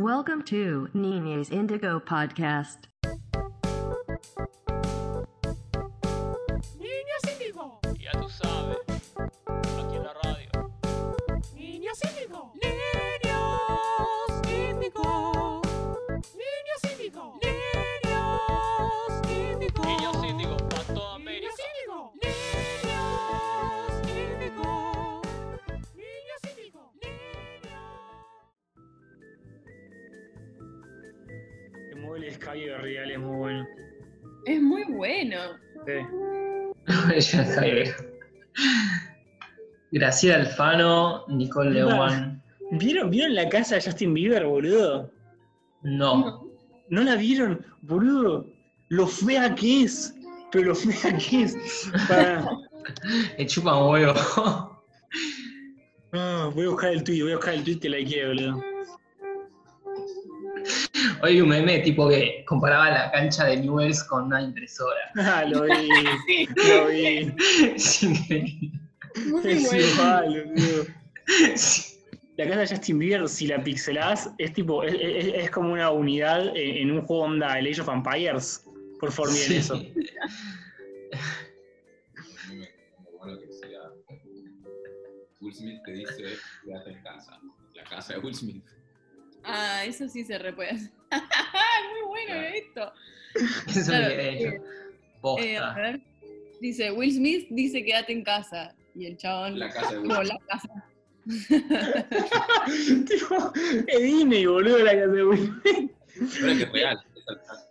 Welcome to Nina's Indigo Podcast. El móvil es Cabio Real es muy bueno. Es muy bueno. Sí. Graciela Alfano, Nicole Lewan. ¿Vieron, ¿Vieron la casa de Justin Bieber, boludo? No. ¿No la vieron? Boludo, lo fea que es. Pero lo fea que es. Para... Chupan huevo. Voy a buscar el tweet, voy a buscar el tweet que la quiero, boludo. Hoy un meme tipo que comparaba la cancha de Newells con una impresora. Ah, lo vi, lo vi. Es increíble. Muy Es bueno. igual. Sí. La casa de Justin Bieber, si la pixelás, es tipo, es, es- es como una unidad en, en un juego onda el Age of Empires. Por favor, miren Sí. eso. Will Smith te dice quédate en casa. La casa de Will Smith. Ah, eso sí se re puede hacer. Muy bueno Claro. esto. Eso Claro, yo. Eh, a ver. Dice, Will Smith dice quédate en casa. Y el chabón, La casa de Will Smith. la casa. tipo, es Disney, boludo, la casa de Will Smith. Pero es que es real. esa es la casa.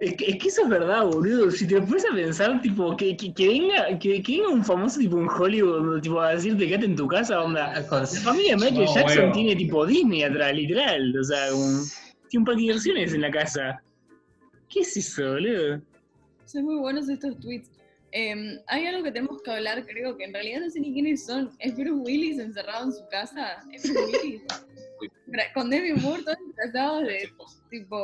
Es que, es que eso es verdad, boludo. Si te pones a pensar, tipo, que, que, que venga, que, que venga un famoso tipo en Hollywood, tipo, a decirte quédate en tu casa, onda. La familia de Michael No, Jackson tiene tipo Disney atrás, literal. O sea, como, un parque de diversiones en la casa. ¿Qué es eso, boludo? Son muy buenos estos tweets. Em, hay algo que tenemos que hablar, creo que en realidad no sé ni quiénes son. ¿Es Bruce Willis encerrado en su casa? ¿Es Bruce Willis? Con Demi Moore todos disfrazados de tipo...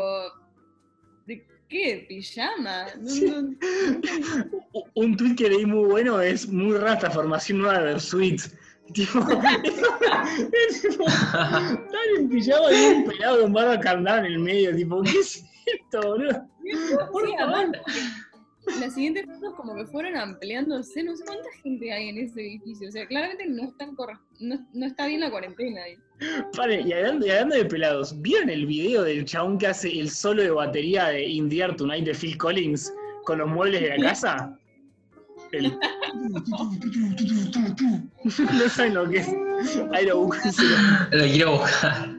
¿De qué? ¿Pijama? No, no- Un tweet que leí muy bueno es muy rata, formación nueva de Versuit. Tipo, es tipo, están en pijama y un pelado con barba candada en el medio, tipo, ¿qué es esto, boludo? Sí, además, las siguientes fotos como que fueron ampliándose, no sé cuánta gente hay en ese edificio, o sea, claramente no, están no, no está bien la cuarentena ahí. Y hablando, y hablando de pelados, ¿vieron el video del chabón que hace el solo de batería de In the Air Tonight de Phil Collins con los muebles de la casa? El... no saben lo que es. Ahí lo búsquenselo. Lo quiero buscar.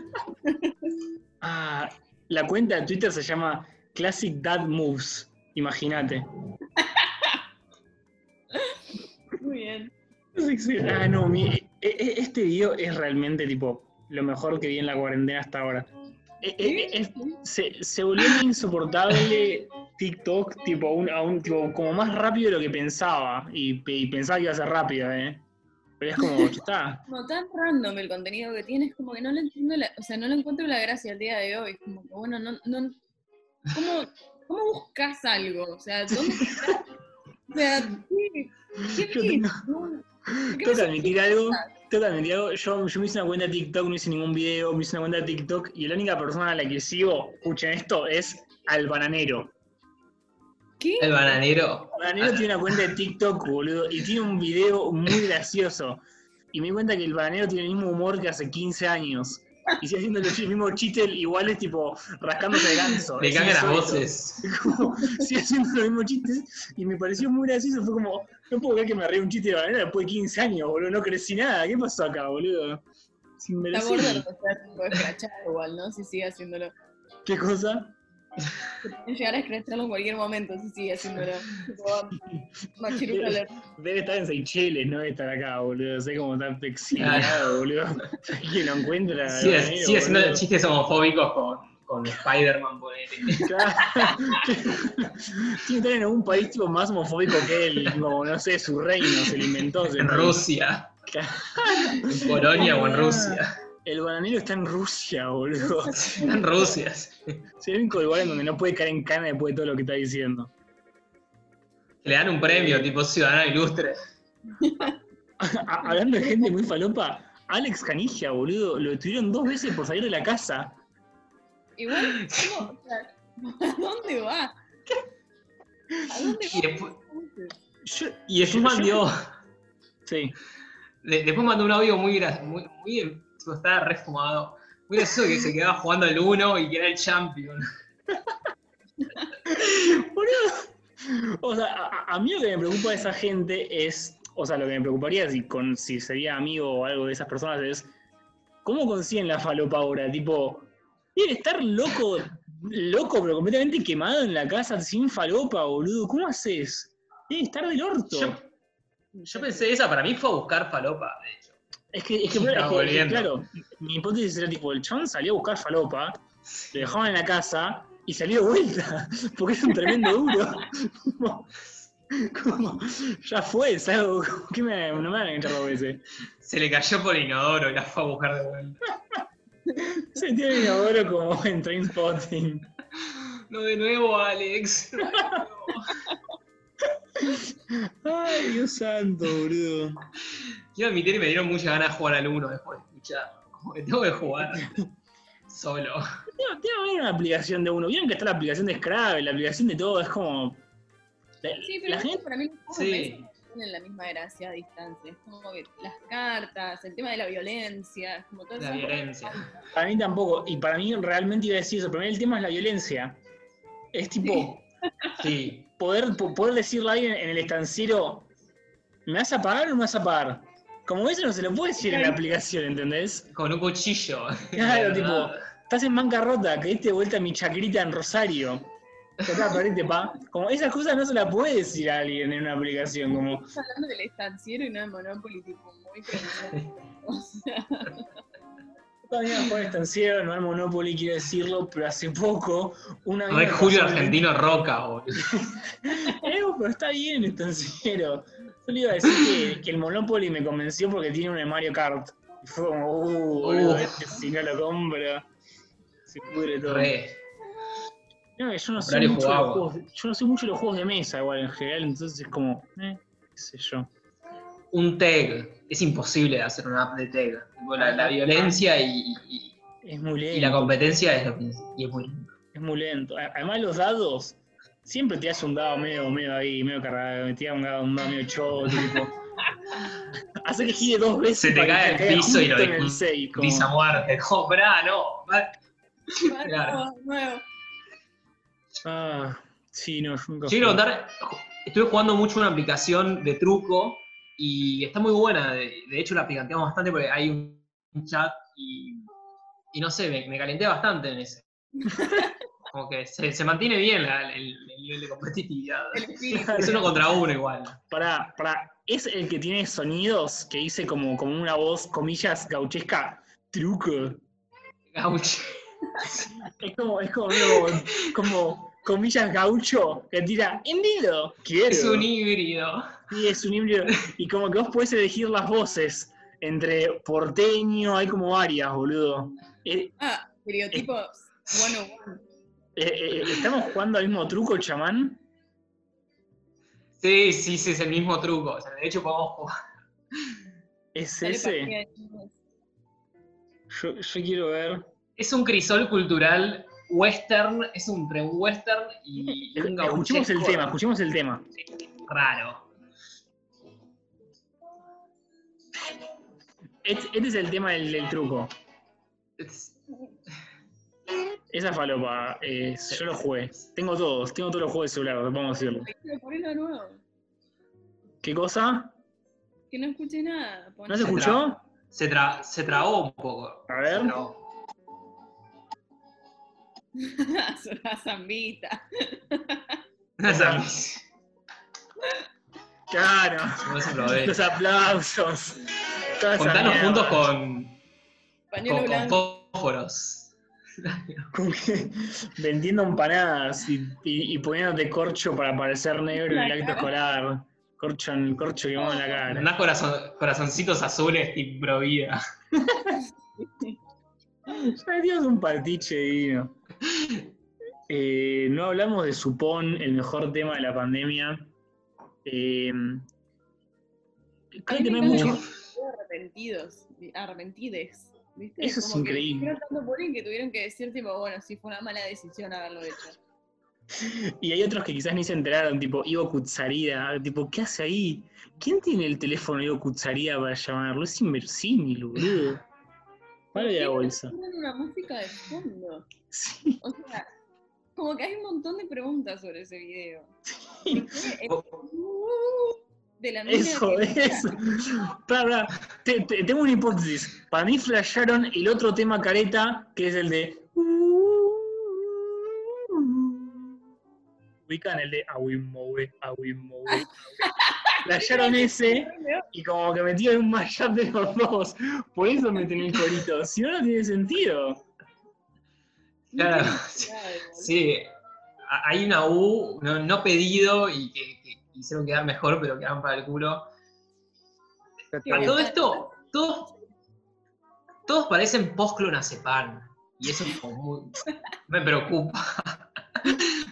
Ah, la cuenta de Twitter se llama Classic Dad Moves. Imagínate. Muy bien. Ah, no, mi- e- e- este video es realmente tipo lo mejor que vi en la cuarentena hasta ahora. E- e- es- se, se volvió insoportable TikTok, tipo, un, a un- tipo, como más rápido de lo que pensaba. Y, pe- y pensaba que iba a ser rápido, ¿eh? Pero es como, está. Como tan random el contenido que tiene, es como que no le entiendo, la, o sea, no le encuentro la gracia al día de hoy, como que bueno, no, no, ¿cómo, cómo buscas algo? O sea, ¿dónde está? O sea, ¿qué, qué? Tengo- No, ¿por qué Tengo que admitir algo. Tengo que admitir algo. Yo, yo me hice una cuenta de TikTok, no hice ningún video, me hice una cuenta de TikTok y la única persona a la que sigo, escuchen esto, es al bananero. ¿Qué? El bananero. El bananero tiene una cuenta de TikTok, boludo, y tiene un video muy gracioso. Y me di cuenta que el bananero tiene el mismo humor que hace 15 años. Y sigue haciendo los mismos chistes iguales, tipo, rascándose el ganso. Le Es cambian las voces. Como, sigue haciendo los mismos chistes y me pareció muy gracioso. Fue como, no puedo creer que me reí un chiste de bananero después de 15 años, boludo. No crecí nada. ¿Qué pasó acá, boludo? Sin Está gordo, merecer. o sea, escrachar igual, ¿no? Si sigue haciéndolo. ¿Qué cosa? Puede llegar a escracharlo en cualquier momento si sigue haciéndolo. Alert. Debe estar en Seychelles, no debe estar acá, boludo. Sé cómo está exiliado, boludo. ¿Quién lo encuentra? Sigue, bananero, sigue haciendo boludo? chistes homofóbicos con, con Spider-Man. Claro. Tiene que estar en algún país tipo más homofóbico que él, como no sé, su reino, se lo inventó. En. Rusia. En Polonia o en Rusia. El bananero está en Rusia, boludo. En Rusia. Es el único lugar en donde no puede caer en cana después de todo lo que está diciendo. Le dan un premio, tipo ciudadano ilustre. Hablando de gente muy falopa, Alex Canigia, boludo, lo detuvieron dos veces por salir de la casa. Igual, ¿cómo? O sea, ¿a dónde va? ¿A dónde Y va? después, Yo- y después yo- mandó, sí. de- después mandó un audio muy muy, muy, tipo, estaba refumado. Muy gracioso que se quedaba jugando al uno y que era el champion. O sea, a, a mí lo que me preocupa de esa gente es, o sea, lo que me preocuparía si, con, si sería amigo o algo de esas personas es, ¿cómo consiguen la falopa ahora? Tipo, debe estar loco, loco, pero completamente quemado en la casa sin falopa, boludo. ¿Cómo haces? Debe estar del orto. Yo, yo pensé esa, para mí fue a buscar falopa, de hecho. Es que, es que, es claro, mi hipótesis era tipo, el chabón salió a buscar falopa, lo dejaban en la casa y salió de vuelta, porque es un tremendo duro. Como- como, ya fue, ¿sabes? ¿Qué me, no me van a echar dos veces? Se le cayó por inodoro y la fue a buscar de vuelta. Se tiene inodoro como en Trainspotting. No de nuevo, Alex. Ay, Dios santo, boludo. Quiero admitir que me dieron muchas ganas de jugar al 1 después de escuchar. Como que tengo que jugar solo. Tiene, que haber una aplicación de uno. Vieron que está la aplicación de Scrabble, la aplicación de todo, es como. La, Sí, pero la gente. para mí los Sí. tienen la misma gracia a distancia. Es como que las cartas, el tema de la violencia, es como todo La violencia. Para mí tampoco. Y para mí realmente iba a decir eso. Pero el tema es la violencia. Es tipo. Sí. poder, po- poder decirle a alguien en el estanciero, ¿me vas a pagar o no me vas a pagar? Como eso no se lo puede decir en la aplicación, ¿entendés? Con un cuchillo. Claro, tipo, estás en bancarrota, que diste vuelta mi chacrita en Rosario. Perdiste, pa. Como esas cosas no se las puede decir a alguien en una aplicación, como, Estamos hablando del estanciero y no de Monopoly, tipo, muy. O sea, todavía no estanciero, no al Monopoly, quiero decirlo, pero hace poco una Re me Julio Argentino Roca, boludo. Eh, pero está bien estanciero. Yo le iba a decir que, que el Monopoly me convenció porque tiene un Mario Kart. Y fue como, uh, boludo, este si no lo compro, se pudre todo. Re. No, yo no sé mucho de los juegos, de- yo no sé mucho de los juegos de mesa igual en general, entonces es como, eh, qué sé yo. Un tag. Es imposible de hacer una app de tag. La, la violencia y, y- Es muy lento. y la competencia es lo que y es muy lindo. Es muy lento. Además los dados, siempre te hace un dado medio, medio ahí, medio cargado, me tira un dado, un dado medio choto, tipo. Hace que gire dos veces. Se te cae al piso y lo Dice a muerte. No, pará, no. Claro. nuevo. Ah, sí, no, yo nunca Yo quiero contar, estuve jugando mucho una aplicación de truco y está muy buena. De, de hecho, la picanteamos bastante porque hay un, un chat y, y no sé, me, me calenté bastante en ese. Como que se, se mantiene bien la- el, el nivel de competitividad. Es uno contra uno igual. Pará, pará, es el que tiene sonidos que dice como, como una voz, comillas, gauchesca, truco. Gaucho. Es como, es como, como comillas gaucho que tira, quiero. Es un híbrido. Sí, es un híbrido. Y como que vos podés elegir las voces entre porteño, hay como varias, boludo. Eh, Ah, estereotipos 101. eh, eh, ¿Estamos jugando al mismo truco, chamán? Sí, sí, sí, es el mismo truco. O sea, de hecho, podemos jugar. ¿Es ese? Yo, yo quiero ver. Es un crisol cultural western, es un pre-western y un Escuchemos el tema, escuchemos el tema. raro. Este, este es el tema del, del truco. Es- Esa falopa, eh, yo lo jugué. Tengo todos, tengo todos los juegos de celular, vamos a decirlo. Pero ponelo de nuevo. ¿Qué cosa? Que no escuché nada. ¿No se Se escuchó? Se, tra- se trabó un poco. A ver. Trabó. Una zambita. Claro. no se probé. Los aplausos. Contanos juntos con, Pañuelo con, con fósforos. Que- vendiendo empanadas y, y, y poniéndote corcho para parecer negro en el acto escolar. Corcho, en, corcho quemado en la cara. Andás corazon, corazoncitos azules y provida. Ay, Dios, un partiche divino. Eh, no hablamos de Supón, el mejor tema de la pandemia. Eh, creo que no me hay mucho. que- Arrepentidos. Arrepentides. ¿Viste? Eso es Como que increíble. bullying que tuvieron que decir, tipo, bueno, sí fue una mala decisión haberlo hecho. Y hay otros que quizás ni se enteraron, tipo Ivo Kutsarida, tipo, ¿qué hace ahí? ¿Quién tiene el teléfono de Ivo Kutsarida para llamarlo? Es inverosímil, boludo. Vale de la bolsa. Una música de fondo. Sí. O sea, como que hay un montón de preguntas sobre ese video. ¿Por qué el de la mina Eso, que- eso. Para, te- te- tengo una hipótesis. Para mí flasharon el otro tema careta, que es el de. Ubican el de Awimowe, Awimowe. Flasharon ese y como que metieron un mashup de los dos. Por eso meten el corito. Si no, no tiene sentido. Claro, sí. Hay una U no, no pedido y que, que quisieron quedar mejor, pero quedaron para el culo. A todo esto, todos, todos parecen post-clonazepam. Y eso es como muy- me preocupa.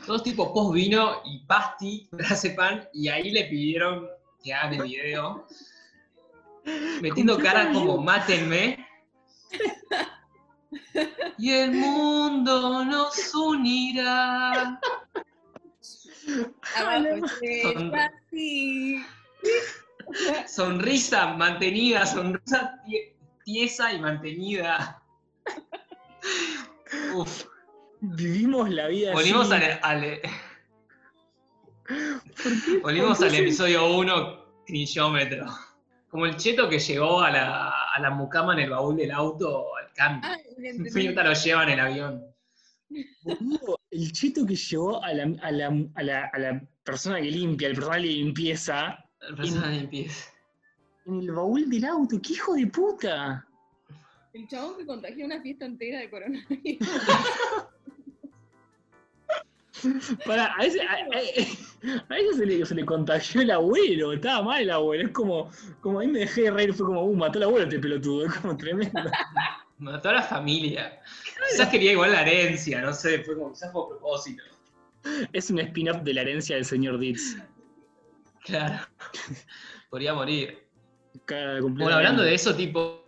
Todos tipo post-vino y pasti, clonazepam, y ahí le pidieron que hagan el video. Metiendo cara como mátenme. Y el mundo nos unirá. Así. Sonrisa mantenida, sonrisa tie- tiesa y mantenida. Uf, Vivimos la vida volvimos así. al, al- volvimos al episodio 1, crillómetro. Como el cheto que llegó a la, a la mucama en el baúl del auto al cambio. Ah, entendí. Finta lo lleva en el avión. El cheto que llevó a la, a la- a la- a la persona que limpia, el personal de limpieza, La persona de limpieza. en el baúl del auto. ¡Qué hijo de puta! El chabón que contagió una fiesta entera de coronavirus. Para, a ese, a, a- a ese se, le, se le contagió el abuelo, estaba mal el abuelo. Es como, como ahí me dejé de reír, fue como, uh, mató al abuelo este pelotudo, es como tremendo. Mató a la familia. Quizás quería igual la herencia, no sé, fue como quizás fue a propósito. Es un spin-off de la herencia del señor Ditz. Claro. Podría morir. Cada Bueno, hablando de eso, tipo,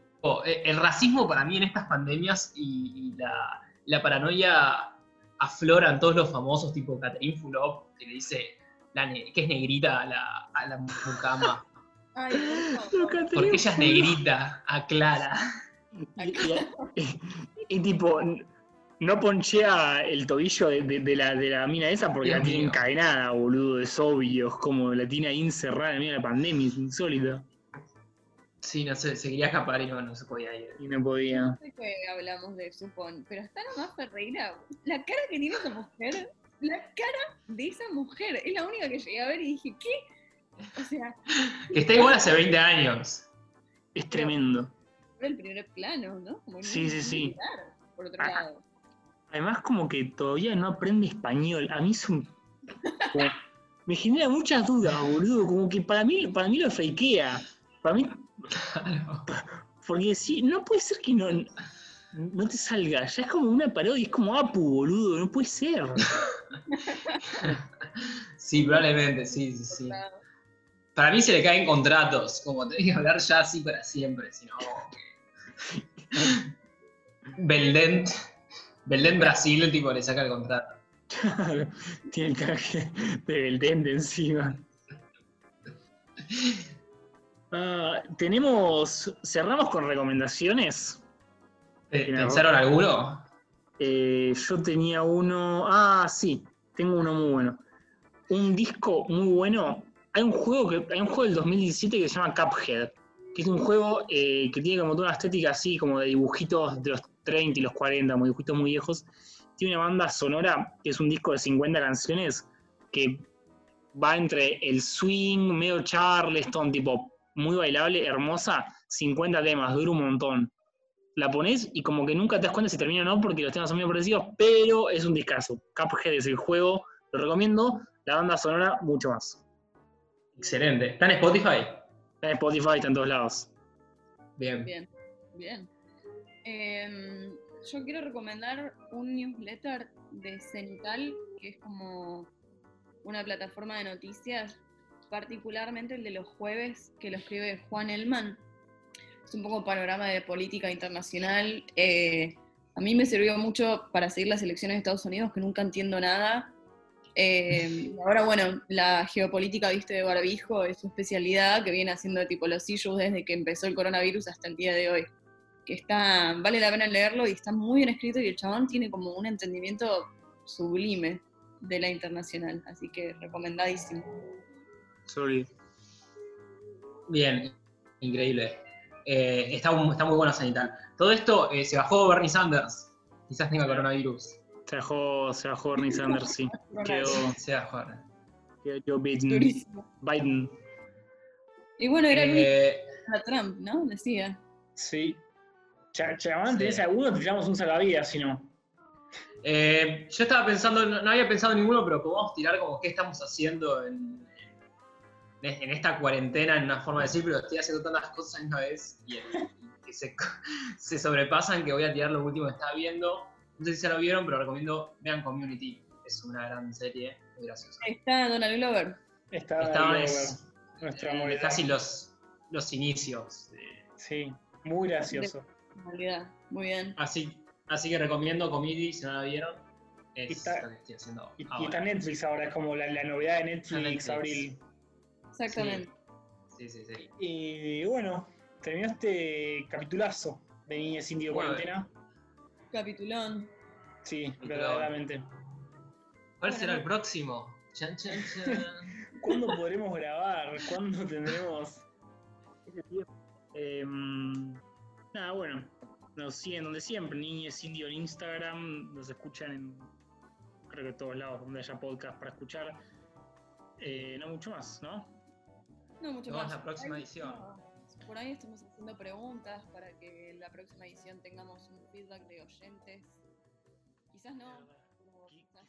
eh, el racismo para mí en estas pandemias y, y la, la paranoia afloran todos los famosos, tipo Catherine Fulop, que le dice la que es negrita a la, a la mucama. Ay, por favor. Porque ella es negrita, aclara. Y, y- y tipo, no ponchea el tobillo de, de- de la, de la mina esa porque Dios la tiene mío. encadenada, boludo, es obvio. Es como la tiene ahí encerrada en medio de la pandemia, es insólito. Sí, no sé, se quería escapar y no, no se podía ir. Y no podía. sé que hablamos de Supón, pero está nomás Ferreira. La cara que tiene esa mujer, la cara de esa mujer, es la única que llegué a ver y dije, ¿qué? O sea, Que está igual hace 20 años. Es tremendo. El primer plano, ¿no? Como Sí, sí, sí. Por otro Ah. lado. Además, como que todavía no aprende español. A mí es un. como- me genera muchas dudas, boludo. Como que para mí, para mí lo fakea. Para mí. Claro. Porque sí, no puede ser que no. No te salga. Ya es como una parodia, es como Apu, boludo. No puede ser. Sí, probablemente, sí, sí, sí. Para mí se le caen contratos, como tenés que hablar ya así para siempre, si no. Belden, Belden Brasil, tipo, le saca el contrato. Tiene el traje de Beltende encima. Ah, tenemos. Cerramos con recomendaciones. ¿Pensaron alguno? Eh, yo tenía uno. Ah, sí, tengo uno muy bueno. Un disco muy bueno. Hay un juego que hay un juego del 2017 que se llama Cuphead, es un juego eh, que tiene como toda una estética así, como de dibujitos de los 30 y los 40, como dibujitos muy viejos. Tiene una banda sonora que es un disco de 50 canciones que va entre el swing, medio charleston, tipo muy bailable, hermosa, 50 temas, dura un montón la pones y como que nunca te das cuenta si termina o no porque los temas son medio parecidos, pero es un discazo. Cuphead es el juego, lo recomiendo. La banda sonora, mucho más. Excelente. ¿Está en Spotify? Está en Spotify, está en todos lados. Bien. Bien, bien. Em, yo quiero recomendar un newsletter de Cenital, que es como una plataforma de noticias, particularmente el de los jueves, que lo escribe Juan Elman. es un poco panorama de política internacional. Eh, a mí me sirvió mucho para seguir las elecciones de Estados Unidos, que nunca entiendo nada. Eh, ahora, bueno, la geopolítica, viste, de Barbijo es su especialidad, que viene haciendo tipo los issues desde que empezó el coronavirus hasta el día de hoy. Que está, vale la pena leerlo y está muy bien escrito y el chabón tiene como un entendimiento sublime de la internacional, así que recomendadísimo. Sorry. Bien, increíble. Eh, está, mu- está muy bueno Sanital. Todo esto eh, se bajó Bernie Sanders. Quizás tenga coronavirus. Se bajó, se bajó Bernie Sanders, sí. Quedó, Se bajó. quedó Joe Biden. Durísimo. Biden. Y bueno, era Eh, para Trump, ¿no? Decía. Sí. Cha- Chabón, Sí. ¿tenés alguno? Te tiramos un salvavidas, si no. eh, yo estaba pensando, no, no había pensado en ninguno, pero podemos tirar como qué estamos haciendo en, en- en esta cuarentena, en una forma de decir, pero estoy haciendo tantas cosas a la misma vez y, y que se, se sobrepasan que voy a tirar lo último que estaba viendo. No sé si se lo vieron, pero recomiendo vean Community. Es una gran serie, muy graciosa. Está Donald Glover. Ahí, en- Glover, nuestro amor. Eh, casi los, los inicios. de- Sí, muy gracioso. En realidad, muy bien. Así, así que recomiendo Community si no la vieron. Es Y está- lo que estoy haciendo. Y, y ahora. está Netflix ahora, es como la, la novedad de Netflix, Netflix. abril. Exactamente. Sí, sí, sí. Y bueno, terminó este capitulazo de Niñez Indio Bueno. Cuarentena. Capitulón. Sí, verdaderamente. ¿Cuál será el próximo? Chan, chan, chan. ¿Cuándo podremos grabar? ¿Cuándo tendremos? Em, nada, bueno, nos siguen donde siempre, Niñez Indio en Instagram, nos escuchan en creo que todos lados donde haya podcast para escuchar. Eh, no mucho más, ¿no? No mucho Nos vemos más. la próxima edición por ahí estamos haciendo preguntas para que la próxima edición tengamos un feedback de oyentes. Quizás no. Quizás.